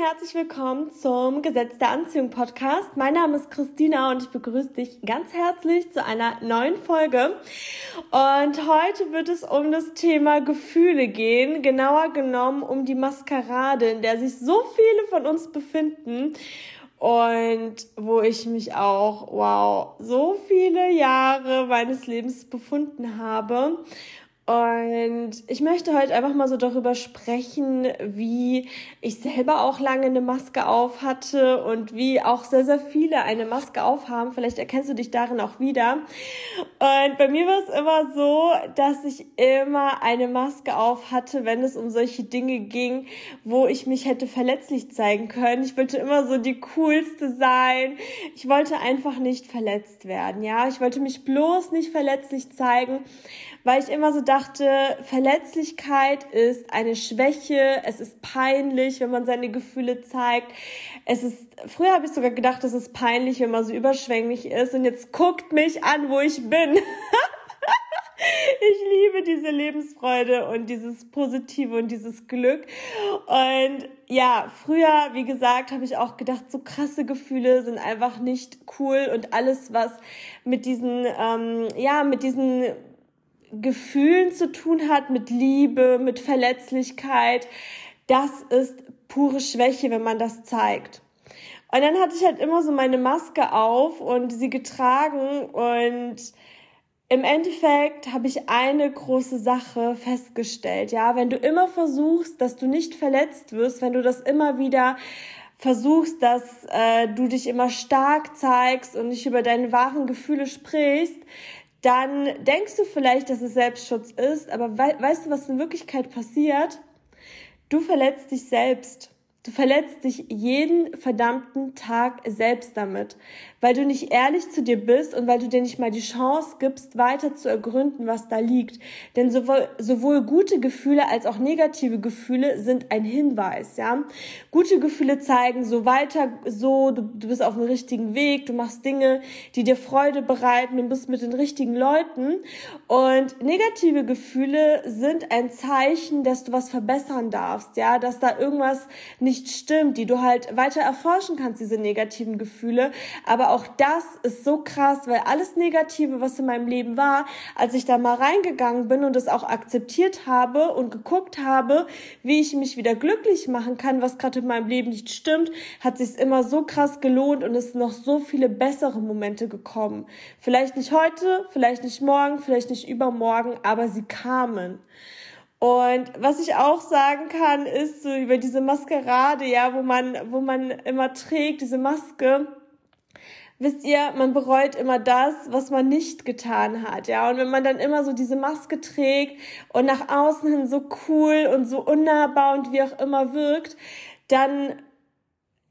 herzlich willkommen zum Gesetz der Anziehung Podcast. Mein Name ist Christina und ich begrüße dich ganz herzlich zu einer neuen Folge. Und heute wird es um das Thema Gefühle gehen, genauer genommen um die Maskerade, in der sich so viele von uns befinden und wo ich mich auch, wow, so viele Jahre meines Lebens befunden habe. Und ich möchte heute einfach mal so darüber sprechen, wie ich selber auch lange eine Maske auf hatte und wie auch sehr, sehr viele eine Maske aufhaben. Vielleicht erkennst du dich darin auch wieder. Und bei mir war es immer so, dass ich immer eine Maske auf hatte, wenn es um solche Dinge ging, wo ich mich hätte verletzlich zeigen können. Ich wollte immer so die coolste sein. Ich wollte einfach nicht verletzt werden. Ja, ich wollte mich bloß nicht verletzlich zeigen weil ich immer so dachte, Verletzlichkeit ist eine Schwäche, es ist peinlich, wenn man seine Gefühle zeigt. Es ist, früher habe ich sogar gedacht, es ist peinlich, wenn man so überschwänglich ist und jetzt guckt mich an, wo ich bin. Ich liebe diese Lebensfreude und dieses Positive und dieses Glück. Und ja, früher, wie gesagt, habe ich auch gedacht, so krasse Gefühle sind einfach nicht cool und alles, was mit diesen, ähm, ja, mit diesen Gefühlen zu tun hat, mit Liebe, mit Verletzlichkeit, das ist pure Schwäche, wenn man das zeigt. Und dann hatte ich halt immer so meine Maske auf und sie getragen und im Endeffekt habe ich eine große Sache festgestellt, ja, wenn du immer versuchst, dass du nicht verletzt wirst, wenn du das immer wieder versuchst, dass äh, du dich immer stark zeigst und nicht über deine wahren Gefühle sprichst, dann denkst du vielleicht, dass es Selbstschutz ist, aber we weißt du, was in Wirklichkeit passiert? Du verletzt dich selbst. Du verletzt dich jeden verdammten Tag selbst damit, weil du nicht ehrlich zu dir bist und weil du dir nicht mal die Chance gibst, weiter zu ergründen, was da liegt. Denn sowohl, sowohl gute Gefühle als auch negative Gefühle sind ein Hinweis, ja. Gute Gefühle zeigen so weiter, so, du, du bist auf dem richtigen Weg, du machst Dinge, die dir Freude bereiten, du bist mit den richtigen Leuten. Und negative Gefühle sind ein Zeichen, dass du was verbessern darfst, ja, dass da irgendwas nicht nicht stimmt, die du halt weiter erforschen kannst, diese negativen Gefühle. Aber auch das ist so krass, weil alles Negative, was in meinem Leben war, als ich da mal reingegangen bin und es auch akzeptiert habe und geguckt habe, wie ich mich wieder glücklich machen kann, was gerade in meinem Leben nicht stimmt, hat sich immer so krass gelohnt und es sind noch so viele bessere Momente gekommen. Vielleicht nicht heute, vielleicht nicht morgen, vielleicht nicht übermorgen, aber sie kamen. Und was ich auch sagen kann, ist so über diese Maskerade, ja, wo man, wo man immer trägt, diese Maske. Wisst ihr, man bereut immer das, was man nicht getan hat, ja. Und wenn man dann immer so diese Maske trägt und nach außen hin so cool und so unnahbar und wie auch immer wirkt, dann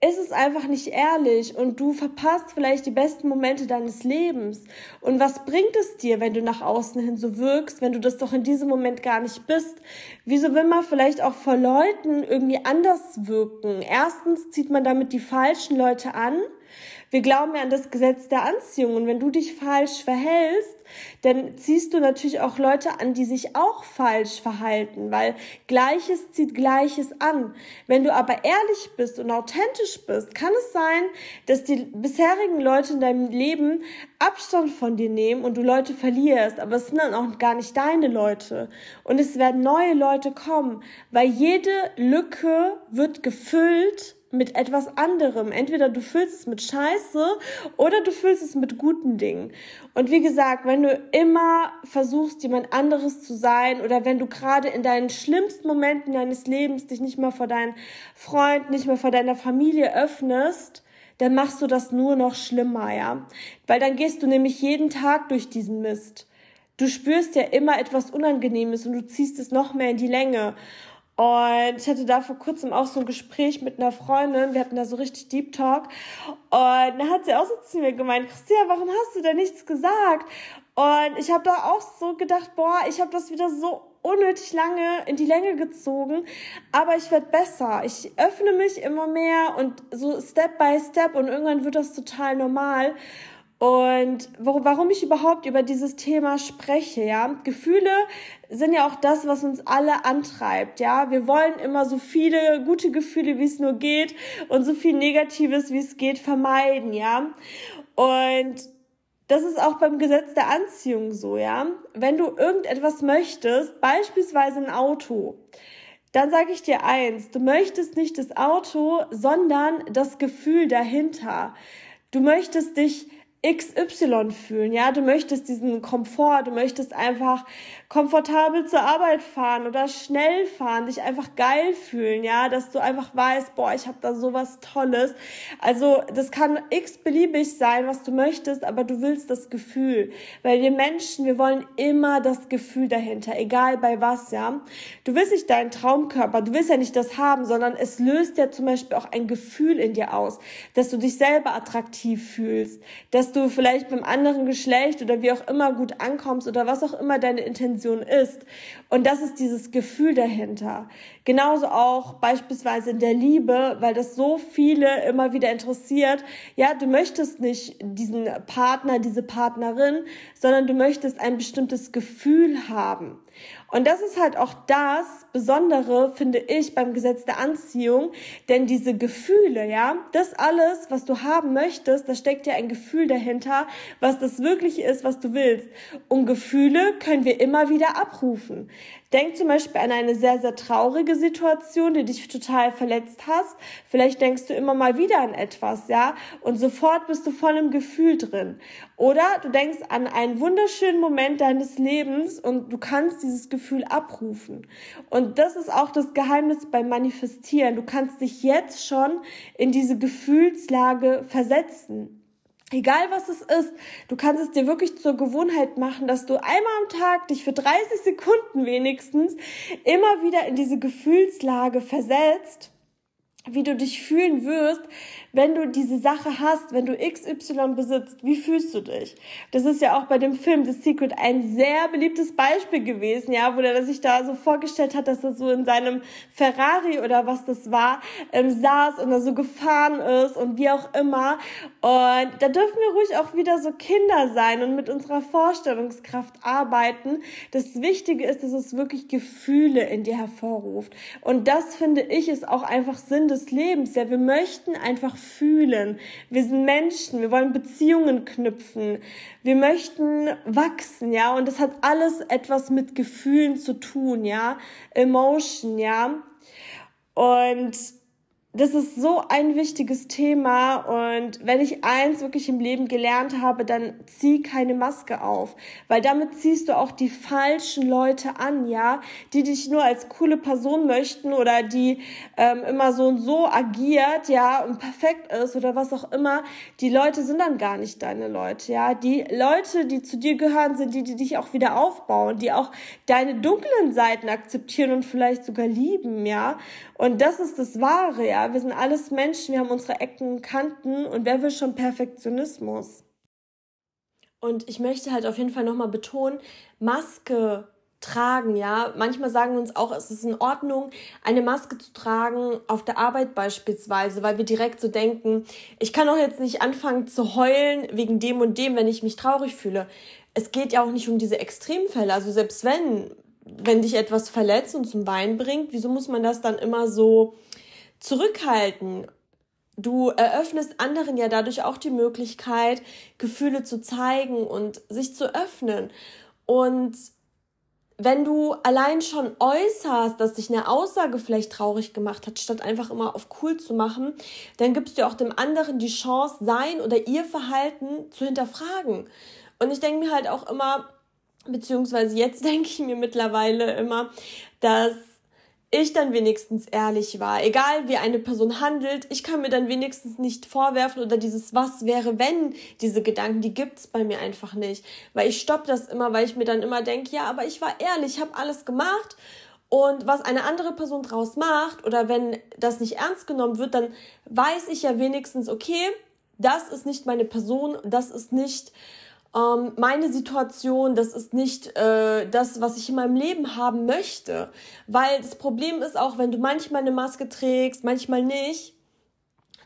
ist es einfach nicht ehrlich und du verpasst vielleicht die besten Momente deines Lebens. Und was bringt es dir, wenn du nach außen hin so wirkst, wenn du das doch in diesem Moment gar nicht bist? Wieso will man vielleicht auch vor Leuten irgendwie anders wirken? Erstens zieht man damit die falschen Leute an wir glauben ja an das Gesetz der Anziehung und wenn du dich falsch verhältst, dann ziehst du natürlich auch Leute an, die sich auch falsch verhalten, weil Gleiches zieht Gleiches an. Wenn du aber ehrlich bist und authentisch bist, kann es sein, dass die bisherigen Leute in deinem Leben Abstand von dir nehmen und du Leute verlierst, aber es sind dann auch gar nicht deine Leute. Und es werden neue Leute kommen, weil jede Lücke wird gefüllt mit etwas anderem. Entweder du füllst es mit Scheiße oder du füllst es mit guten Dingen. Und wie gesagt, wenn du immer versuchst, jemand anderes zu sein oder wenn du gerade in deinen schlimmsten Momenten deines Lebens dich nicht mehr vor deinen Freunden, nicht mehr vor deiner Familie öffnest, dann machst du das nur noch schlimmer, ja. Weil dann gehst du nämlich jeden Tag durch diesen Mist. Du spürst ja immer etwas Unangenehmes und du ziehst es noch mehr in die Länge. Und ich hatte da vor kurzem auch so ein Gespräch mit einer Freundin. Wir hatten da so richtig Deep Talk. Und da hat sie auch so zu mir gemeint, Christina, warum hast du denn nichts gesagt? Und ich habe da auch so gedacht, boah, ich habe das wieder so unnötig lange in die Länge gezogen, aber ich werde besser. Ich öffne mich immer mehr und so Step by Step und irgendwann wird das total normal. Und wo, warum ich überhaupt über dieses Thema spreche, ja. Gefühle sind ja auch das, was uns alle antreibt, ja. Wir wollen immer so viele gute Gefühle, wie es nur geht und so viel Negatives, wie es geht, vermeiden, ja. Und das ist auch beim Gesetz der Anziehung so, ja. Wenn du irgendetwas möchtest, beispielsweise ein Auto, dann sage ich dir eins, du möchtest nicht das Auto, sondern das Gefühl dahinter. Du möchtest dich XY fühlen, ja, du möchtest diesen Komfort, du möchtest einfach komfortabel zur Arbeit fahren oder schnell fahren, dich einfach geil fühlen, ja, dass du einfach weißt, boah, ich habe da sowas Tolles. Also das kann x-beliebig sein, was du möchtest, aber du willst das Gefühl, weil wir Menschen, wir wollen immer das Gefühl dahinter, egal bei was, ja. Du willst nicht deinen Traumkörper, du willst ja nicht das haben, sondern es löst ja zum Beispiel auch ein Gefühl in dir aus, dass du dich selber attraktiv fühlst, dass du vielleicht beim anderen Geschlecht oder wie auch immer gut ankommst oder was auch immer deine Intention Intention ist. Und das ist dieses Gefühl dahinter. Genauso auch beispielsweise in der Liebe, weil das so viele immer wieder interessiert. Ja, du möchtest nicht diesen Partner, diese Partnerin, sondern du möchtest ein bestimmtes Gefühl haben. Und das ist halt auch das Besondere, finde ich, beim Gesetz der Anziehung. Denn diese Gefühle, ja, das alles, was du haben möchtest, da steckt ja ein Gefühl dahinter, was das wirklich ist, was du willst. Und Gefühle können wir immer wieder abrufen. Denk zum Beispiel an eine sehr, sehr traurige Situation, die dich total verletzt hast. Vielleicht denkst du immer mal wieder an etwas, ja, und sofort bist du voll im Gefühl drin. Oder du denkst an einen wunderschönen Moment deines Lebens und du kannst dieses Gefühl abrufen. Und das ist auch das Geheimnis beim Manifestieren. Du kannst dich jetzt schon in diese Gefühlslage versetzen. Egal was es ist, du kannst es dir wirklich zur Gewohnheit machen, dass du einmal am Tag dich für 30 Sekunden wenigstens immer wieder in diese Gefühlslage versetzt, wie du dich fühlen wirst, wenn du diese Sache hast, wenn du XY besitzt, wie fühlst du dich? Das ist ja auch bei dem Film The Secret ein sehr beliebtes Beispiel gewesen, ja, wo er sich da so vorgestellt hat, dass er so in seinem Ferrari oder was das war, ähm, saß und er so gefahren ist und wie auch immer. Und da dürfen wir ruhig auch wieder so Kinder sein und mit unserer Vorstellungskraft arbeiten. Das Wichtige ist, dass es wirklich Gefühle in dir hervorruft. Und das finde ich ist auch einfach Sinn des Lebens. Ja, wir möchten einfach fühlen. Wir sind Menschen, wir wollen Beziehungen knüpfen. Wir möchten wachsen, ja, und das hat alles etwas mit Gefühlen zu tun, ja, Emotion, ja. Und das ist so ein wichtiges Thema und wenn ich eins wirklich im Leben gelernt habe, dann zieh keine Maske auf, weil damit ziehst du auch die falschen Leute an, ja, die dich nur als coole Person möchten oder die ähm, immer so und so agiert, ja, und perfekt ist oder was auch immer. Die Leute sind dann gar nicht deine Leute, ja. Die Leute, die zu dir gehören, sind die, die dich auch wieder aufbauen, die auch deine dunklen Seiten akzeptieren und vielleicht sogar lieben, ja. Und das ist das Wahre, ja wir sind alles Menschen, wir haben unsere Ecken und Kanten und wer will schon Perfektionismus? Und ich möchte halt auf jeden Fall nochmal betonen, Maske tragen, ja. Manchmal sagen wir uns auch, es ist in Ordnung, eine Maske zu tragen, auf der Arbeit beispielsweise, weil wir direkt so denken, ich kann doch jetzt nicht anfangen zu heulen wegen dem und dem, wenn ich mich traurig fühle. Es geht ja auch nicht um diese Extremfälle. Also selbst wenn, wenn dich etwas verletzt und zum Weinen bringt, wieso muss man das dann immer so zurückhalten. Du eröffnest anderen ja dadurch auch die Möglichkeit, Gefühle zu zeigen und sich zu öffnen. Und wenn du allein schon äußerst, dass dich eine Aussage vielleicht traurig gemacht hat, statt einfach immer auf cool zu machen, dann gibst du auch dem anderen die Chance, sein oder ihr Verhalten zu hinterfragen. Und ich denke mir halt auch immer, beziehungsweise jetzt denke ich mir mittlerweile immer, dass ich dann wenigstens ehrlich war. Egal wie eine Person handelt, ich kann mir dann wenigstens nicht vorwerfen oder dieses Was wäre wenn, diese Gedanken, die gibt's bei mir einfach nicht. Weil ich stopp das immer, weil ich mir dann immer denke, ja, aber ich war ehrlich, ich habe alles gemacht. Und was eine andere Person draus macht oder wenn das nicht ernst genommen wird, dann weiß ich ja wenigstens, okay, das ist nicht meine Person, das ist nicht ähm, meine Situation, das ist nicht äh, das, was ich in meinem Leben haben möchte. Weil das Problem ist auch, wenn du manchmal eine Maske trägst, manchmal nicht,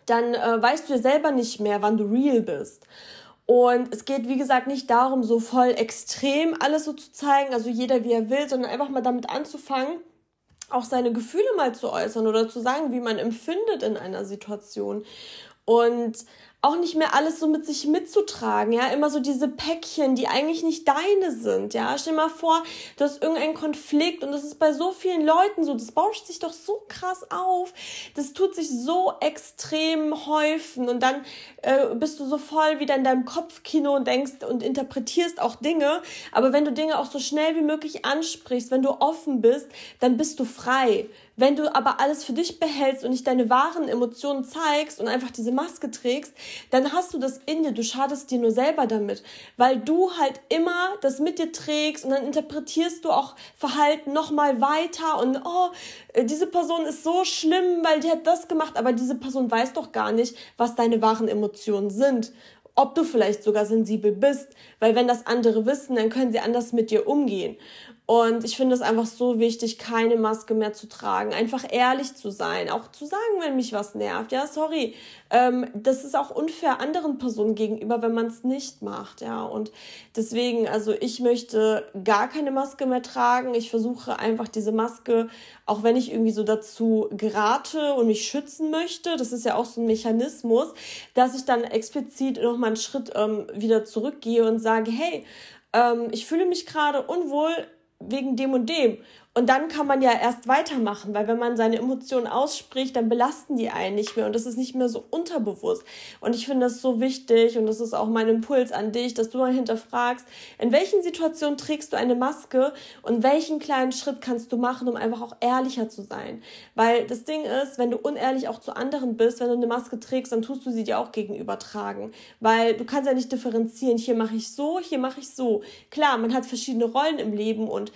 dann äh, weißt du ja selber nicht mehr, wann du real bist. Und es geht, wie gesagt, nicht darum, so voll extrem alles so zu zeigen, also jeder wie er will, sondern einfach mal damit anzufangen, auch seine Gefühle mal zu äußern oder zu sagen, wie man empfindet in einer Situation. Und auch nicht mehr alles so mit sich mitzutragen, ja, immer so diese Päckchen, die eigentlich nicht deine sind, ja. Stell dir mal vor, du hast irgendeinen Konflikt und das ist bei so vielen Leuten so, das bauscht sich doch so krass auf, das tut sich so extrem häufen. Und dann äh, bist du so voll wieder in deinem Kopfkino und denkst und interpretierst auch Dinge, aber wenn du Dinge auch so schnell wie möglich ansprichst, wenn du offen bist, dann bist du frei. Wenn du aber alles für dich behältst und nicht deine wahren Emotionen zeigst und einfach diese Maske trägst, dann hast du das in dir, du schadest dir nur selber damit, weil du halt immer das mit dir trägst und dann interpretierst du auch Verhalten nochmal weiter und oh, diese Person ist so schlimm, weil die hat das gemacht, aber diese Person weiß doch gar nicht, was deine wahren Emotionen sind ob du vielleicht sogar sensibel bist, weil wenn das andere wissen, dann können sie anders mit dir umgehen. Und ich finde es einfach so wichtig, keine Maske mehr zu tragen, einfach ehrlich zu sein, auch zu sagen, wenn mich was nervt. Ja, sorry, ähm, das ist auch unfair anderen Personen gegenüber, wenn man es nicht macht. Ja, und deswegen, also ich möchte gar keine Maske mehr tragen. Ich versuche einfach diese Maske, auch wenn ich irgendwie so dazu gerate und mich schützen möchte, das ist ja auch so ein Mechanismus, dass ich dann explizit noch mal einen Schritt ähm, wieder zurückgehe und sage, hey, ähm, ich fühle mich gerade unwohl wegen dem und dem. Und dann kann man ja erst weitermachen, weil wenn man seine Emotionen ausspricht, dann belasten die einen nicht mehr und das ist nicht mehr so unterbewusst. Und ich finde das so wichtig und das ist auch mein Impuls an dich, dass du mal hinterfragst, in welchen Situationen trägst du eine Maske und welchen kleinen Schritt kannst du machen, um einfach auch ehrlicher zu sein. Weil das Ding ist, wenn du unehrlich auch zu anderen bist, wenn du eine Maske trägst, dann tust du sie dir auch gegenüber tragen. Weil du kannst ja nicht differenzieren, hier mache ich so, hier mache ich so. Klar, man hat verschiedene Rollen im Leben und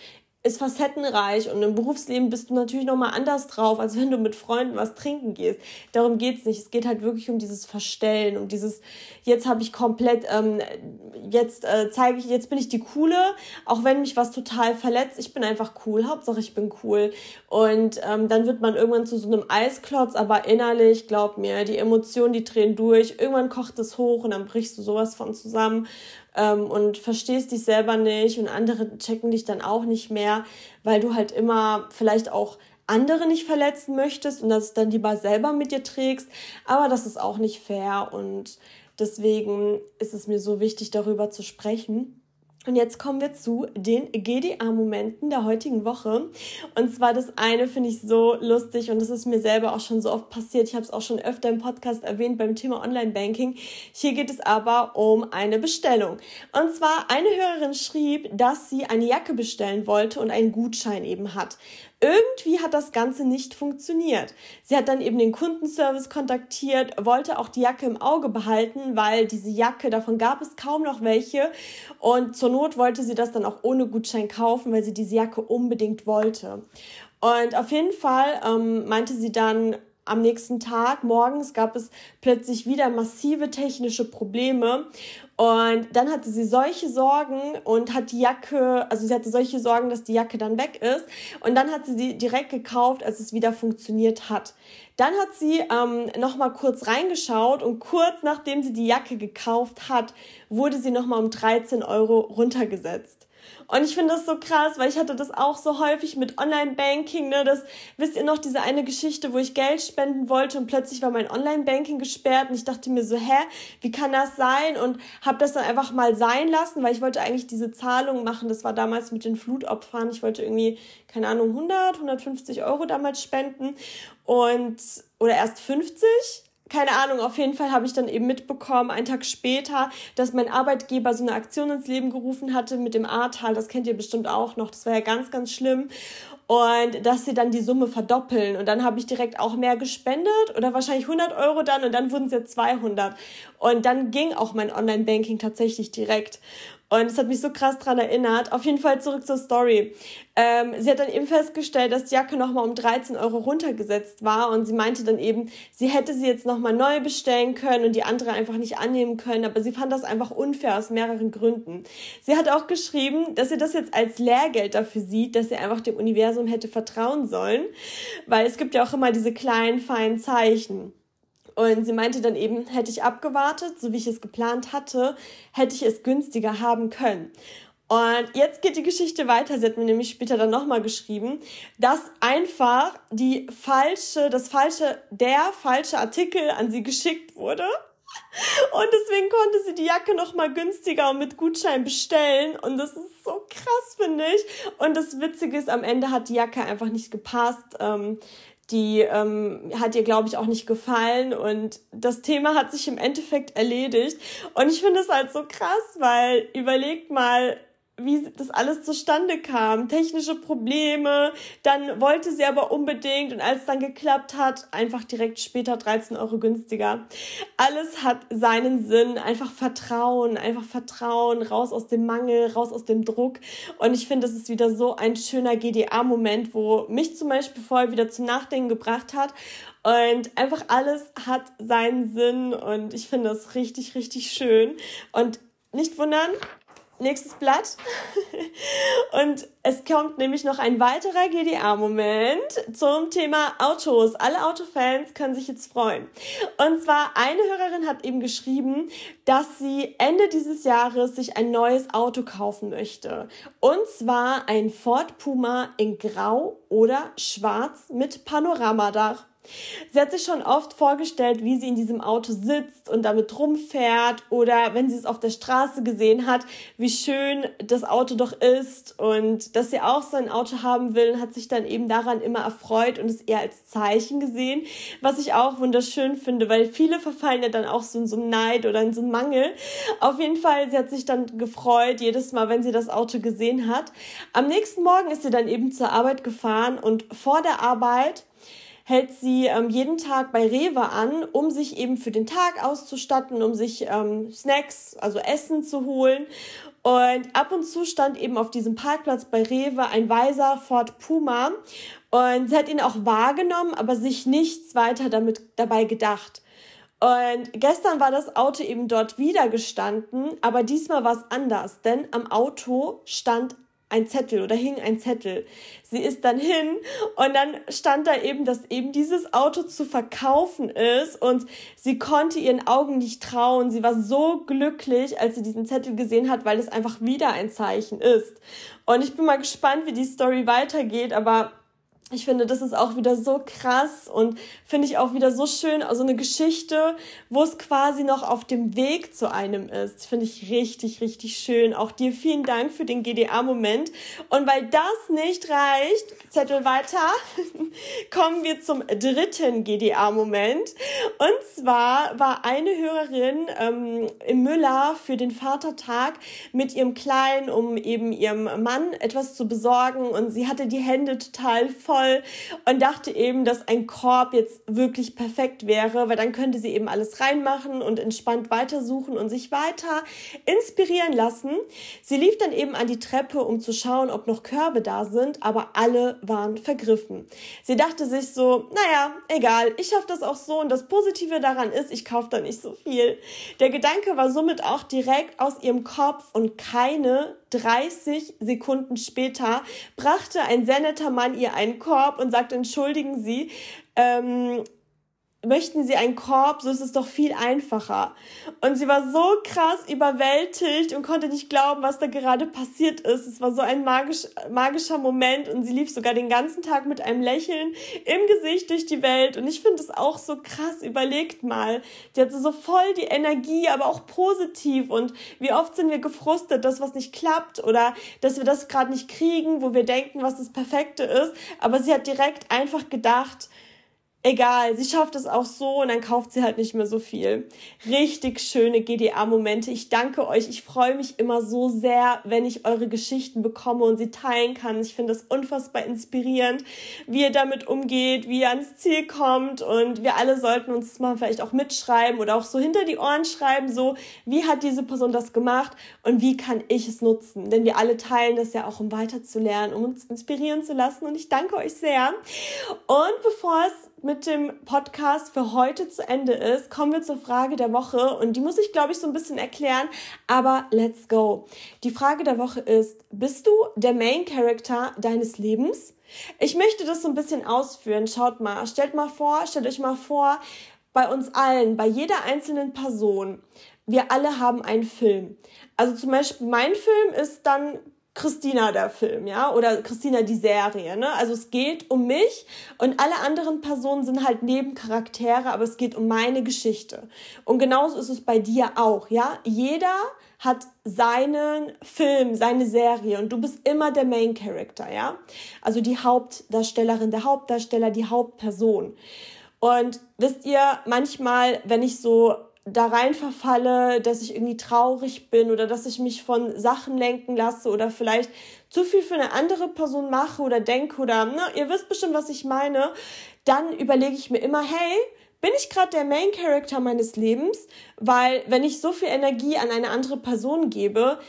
ist facettenreich und im Berufsleben bist du natürlich nochmal anders drauf, als wenn du mit Freunden was trinken gehst. Darum geht's nicht. Es geht halt wirklich um dieses Verstellen, um dieses, jetzt habe ich komplett, ähm, jetzt äh, zeige ich, jetzt bin ich die Coole, auch wenn mich was total verletzt. Ich bin einfach cool, Hauptsache ich bin cool. Und ähm, dann wird man irgendwann zu so einem Eisklotz, aber innerlich, glaub mir, die Emotionen, die drehen durch. Irgendwann kocht es hoch und dann brichst du sowas von zusammen ähm, und verstehst dich selber nicht und andere checken dich dann auch nicht mehr, weil du halt immer vielleicht auch andere nicht verletzen möchtest und das dann lieber selber mit dir trägst. Aber das ist auch nicht fair und deswegen ist es mir so wichtig, darüber zu sprechen. Und jetzt kommen wir zu den GDA-Momenten der heutigen Woche. Und zwar das eine finde ich so lustig und das ist mir selber auch schon so oft passiert. Ich habe es auch schon öfter im Podcast erwähnt beim Thema Online-Banking. Hier geht es aber um eine Bestellung. Und zwar eine Hörerin schrieb, dass sie eine Jacke bestellen wollte und einen Gutschein eben hat. Irgendwie hat das Ganze nicht funktioniert. Sie hat dann eben den Kundenservice kontaktiert, wollte auch die Jacke im Auge behalten, weil diese Jacke, davon gab es kaum noch welche. Und zur Not wollte sie das dann auch ohne Gutschein kaufen, weil sie diese Jacke unbedingt wollte. Und auf jeden Fall ähm, meinte sie dann, am nächsten Tag, morgens, gab es plötzlich wieder massive technische Probleme. Und dann hatte sie solche Sorgen und hat die Jacke, also sie hatte solche Sorgen, dass die Jacke dann weg ist. Und dann hat sie sie direkt gekauft, als es wieder funktioniert hat. Dann hat sie ähm, nochmal kurz reingeschaut und kurz nachdem sie die Jacke gekauft hat, wurde sie nochmal um 13 Euro runtergesetzt. Und ich finde das so krass, weil ich hatte das auch so häufig mit Online-Banking, ne? Das wisst ihr noch, diese eine Geschichte, wo ich Geld spenden wollte und plötzlich war mein Online-Banking gesperrt und ich dachte mir so, hä, wie kann das sein? Und habe das dann einfach mal sein lassen, weil ich wollte eigentlich diese Zahlung machen. Das war damals mit den Flutopfern. Ich wollte irgendwie, keine Ahnung, 100, 150 Euro damals spenden und, oder erst 50 keine Ahnung, auf jeden Fall habe ich dann eben mitbekommen, einen Tag später, dass mein Arbeitgeber so eine Aktion ins Leben gerufen hatte mit dem Ahrtal. Das kennt ihr bestimmt auch noch. Das war ja ganz, ganz schlimm. Und dass sie dann die Summe verdoppeln. Und dann habe ich direkt auch mehr gespendet oder wahrscheinlich 100 Euro dann und dann wurden es jetzt 200. Und dann ging auch mein Online-Banking tatsächlich direkt. Und es hat mich so krass dran erinnert. Auf jeden Fall zurück zur Story. Ähm, sie hat dann eben festgestellt, dass die Jacke nochmal um 13 Euro runtergesetzt war und sie meinte dann eben, sie hätte sie jetzt nochmal neu bestellen können und die andere einfach nicht annehmen können, aber sie fand das einfach unfair aus mehreren Gründen. Sie hat auch geschrieben, dass sie das jetzt als Lehrgeld dafür sieht, dass sie einfach dem Universum hätte vertrauen sollen, weil es gibt ja auch immer diese kleinen, feinen Zeichen. Und sie meinte dann eben, hätte ich abgewartet, so wie ich es geplant hatte, hätte ich es günstiger haben können. Und jetzt geht die Geschichte weiter. Sie hat mir nämlich später dann nochmal geschrieben, dass einfach die falsche, das falsche, der falsche Artikel an sie geschickt wurde. Und deswegen konnte sie die Jacke nochmal günstiger und mit Gutschein bestellen. Und das ist so krass, finde ich. Und das Witzige ist, am Ende hat die Jacke einfach nicht gepasst. Ähm, die ähm, hat ihr, glaube ich, auch nicht gefallen und das Thema hat sich im Endeffekt erledigt. Und ich finde es halt so krass, weil überlegt mal, wie das alles zustande kam. Technische Probleme, dann wollte sie aber unbedingt und als es dann geklappt hat, einfach direkt später 13 Euro günstiger. Alles hat seinen Sinn, einfach Vertrauen, einfach Vertrauen, raus aus dem Mangel, raus aus dem Druck. Und ich finde, das ist wieder so ein schöner GDA-Moment, wo mich zum Beispiel vorher wieder zum Nachdenken gebracht hat. Und einfach alles hat seinen Sinn und ich finde das richtig, richtig schön. Und nicht wundern, Nächstes Blatt. Und es kommt nämlich noch ein weiterer GDA-Moment zum Thema Autos. Alle Autofans können sich jetzt freuen. Und zwar eine Hörerin hat eben geschrieben, dass sie Ende dieses Jahres sich ein neues Auto kaufen möchte. Und zwar ein Ford Puma in Grau oder Schwarz mit Panoramadach. Sie hat sich schon oft vorgestellt, wie sie in diesem Auto sitzt und damit rumfährt oder wenn sie es auf der Straße gesehen hat, wie schön das Auto doch ist und dass sie auch so ein Auto haben will, hat sich dann eben daran immer erfreut und es eher als Zeichen gesehen, was ich auch wunderschön finde, weil viele verfallen ja dann auch so in so einem Neid oder in so einem Mangel. Auf jeden Fall, sie hat sich dann gefreut, jedes Mal, wenn sie das Auto gesehen hat. Am nächsten Morgen ist sie dann eben zur Arbeit gefahren und vor der Arbeit hält sie ähm, jeden Tag bei Rewe an, um sich eben für den Tag auszustatten, um sich ähm, Snacks, also Essen zu holen. Und ab und zu stand eben auf diesem Parkplatz bei Rewe ein weiser Ford Puma. Und sie hat ihn auch wahrgenommen, aber sich nichts weiter damit dabei gedacht. Und gestern war das Auto eben dort wieder gestanden, aber diesmal war es anders, denn am Auto stand ein Zettel oder hing ein Zettel. Sie ist dann hin und dann stand da eben, dass eben dieses Auto zu verkaufen ist und sie konnte ihren Augen nicht trauen. Sie war so glücklich, als sie diesen Zettel gesehen hat, weil es einfach wieder ein Zeichen ist. Und ich bin mal gespannt, wie die Story weitergeht, aber ich finde, das ist auch wieder so krass und finde ich auch wieder so schön, also eine Geschichte, wo es quasi noch auf dem Weg zu einem ist. Finde ich richtig, richtig schön. Auch dir vielen Dank für den GDA-Moment. Und weil das nicht reicht, Zettel weiter, kommen wir zum dritten GDA-Moment. Und zwar war eine Hörerin ähm, im Müller für den Vatertag mit ihrem Kleinen, um eben ihrem Mann etwas zu besorgen. Und sie hatte die Hände total voll toll und dachte eben, dass ein Korb jetzt wirklich perfekt wäre, weil dann könnte sie eben alles reinmachen und entspannt weitersuchen und sich weiter inspirieren lassen. Sie lief dann eben an die Treppe, um zu schauen, ob noch Körbe da sind, aber alle waren vergriffen. Sie dachte sich so, naja, egal, ich schaffe das auch so und das Positive daran ist, ich kaufe da nicht so viel. Der Gedanke war somit auch direkt aus ihrem Kopf und keine 30 Sekunden später brachte ein sehr netter Mann ihr einen Korb und sagte, entschuldigen Sie, ähm, möchten Sie einen Korb, so ist es doch viel einfacher. Und sie war so krass überwältigt und konnte nicht glauben, was da gerade passiert ist. Es war so ein magisch, magischer Moment und sie lief sogar den ganzen Tag mit einem Lächeln im Gesicht durch die Welt. Und ich finde es auch so krass, überlegt mal. Die hatte so voll die Energie, aber auch positiv. Und wie oft sind wir gefrustet, dass was nicht klappt oder dass wir das gerade nicht kriegen, wo wir denken, was das Perfekte ist. Aber sie hat direkt einfach gedacht, egal, sie schafft es auch so und dann kauft sie halt nicht mehr so viel. Richtig schöne GDA-Momente. Ich danke euch. Ich freue mich immer so sehr, wenn ich eure Geschichten bekomme und sie teilen kann. Ich finde das unfassbar inspirierend, wie ihr damit umgeht, wie ihr ans Ziel kommt und wir alle sollten uns mal vielleicht auch mitschreiben oder auch so hinter die Ohren schreiben, so wie hat diese Person das gemacht und wie kann ich es nutzen? Denn wir alle teilen das ja auch, um weiterzulernen, um uns inspirieren zu lassen und ich danke euch sehr. Und bevor es mit dem Podcast für heute zu Ende ist, kommen wir zur Frage der Woche und die muss ich, glaube ich, so ein bisschen erklären, aber let's go. Die Frage der Woche ist, bist du der Main Character deines Lebens? Ich möchte das so ein bisschen ausführen. Schaut mal, stellt mal vor, stellt euch mal vor, bei uns allen, bei jeder einzelnen Person, wir alle haben einen Film. Also zum Beispiel mein Film ist dann Christina der Film, ja, oder Christina die Serie, ne? Also es geht um mich und alle anderen Personen sind halt Nebencharaktere, aber es geht um meine Geschichte. Und genauso ist es bei dir auch, ja? Jeder hat seinen Film, seine Serie und du bist immer der Main Character, ja? Also die Hauptdarstellerin, der Hauptdarsteller, die Hauptperson. Und wisst ihr, manchmal, wenn ich so da rein verfalle, dass ich irgendwie traurig bin oder dass ich mich von Sachen lenken lasse oder vielleicht zu viel für eine andere Person mache oder denke oder, ne, ihr wisst bestimmt, was ich meine, dann überlege ich mir immer, hey, bin ich gerade der Main Character meines Lebens? Weil wenn ich so viel Energie an eine andere Person gebe,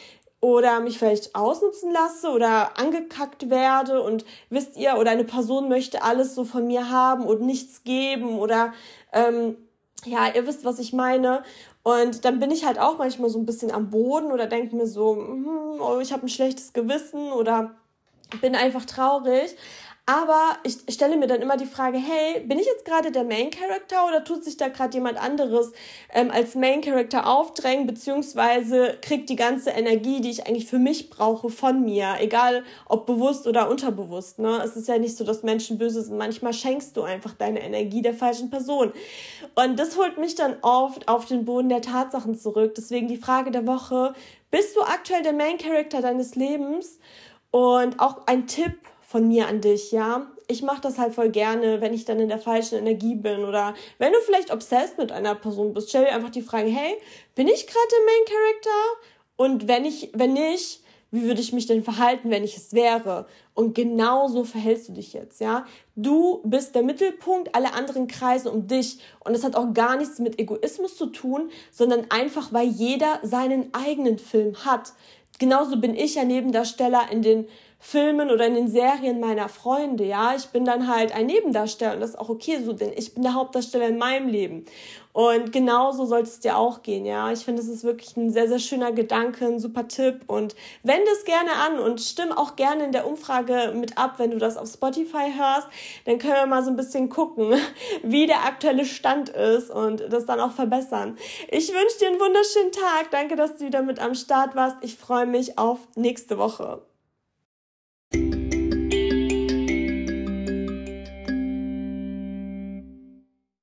oder mich vielleicht ausnutzen lasse oder angekackt werde und wisst ihr, oder eine Person möchte alles so von mir haben und nichts geben oder ähm, ja, ihr wisst, was ich meine. Und dann bin ich halt auch manchmal so ein bisschen am Boden oder denke mir so, hm, oh, ich habe ein schlechtes Gewissen oder bin einfach traurig. Aber ich stelle mir dann immer die Frage, hey, bin ich jetzt gerade der Main Character oder tut sich da gerade jemand anderes ähm, als Main Character aufdrängen, beziehungsweise kriegt die ganze Energie, die ich eigentlich für mich brauche, von mir, egal ob bewusst oder unterbewusst. Ne? Es ist ja nicht so, dass Menschen böse sind. Manchmal schenkst du einfach deine Energie der falschen Person. Und das holt mich dann oft auf den Boden der Tatsachen zurück. Deswegen die Frage der Woche, bist du aktuell der Main Character deines Lebens? Und auch ein Tipp, von mir an dich, ja. Ich mache das halt voll gerne, wenn ich dann in der falschen Energie bin oder wenn du vielleicht obsessed mit einer Person bist, stell dir einfach die Frage, hey, bin ich gerade der Main Character? Und wenn ich, wenn nicht, wie würde ich mich denn verhalten, wenn ich es wäre? Und genau so verhältst du dich jetzt, ja? Du bist der Mittelpunkt, alle anderen kreisen um dich. Und es hat auch gar nichts mit Egoismus zu tun, sondern einfach, weil jeder seinen eigenen Film hat. Genauso bin ich ja Nebendarsteller in den Filmen oder in den Serien meiner Freunde, ja. Ich bin dann halt ein Nebendarsteller und das ist auch okay so, denn ich bin der Hauptdarsteller in meinem Leben. Und genauso sollte es dir auch gehen, ja. Ich finde, es ist wirklich ein sehr, sehr schöner Gedanke, ein super Tipp und wende es gerne an und stimm auch gerne in der Umfrage mit ab, wenn du das auf Spotify hörst. Dann können wir mal so ein bisschen gucken, wie der aktuelle Stand ist und das dann auch verbessern. Ich wünsche dir einen wunderschönen Tag. Danke, dass du wieder mit am Start warst. Ich freue mich auf nächste Woche.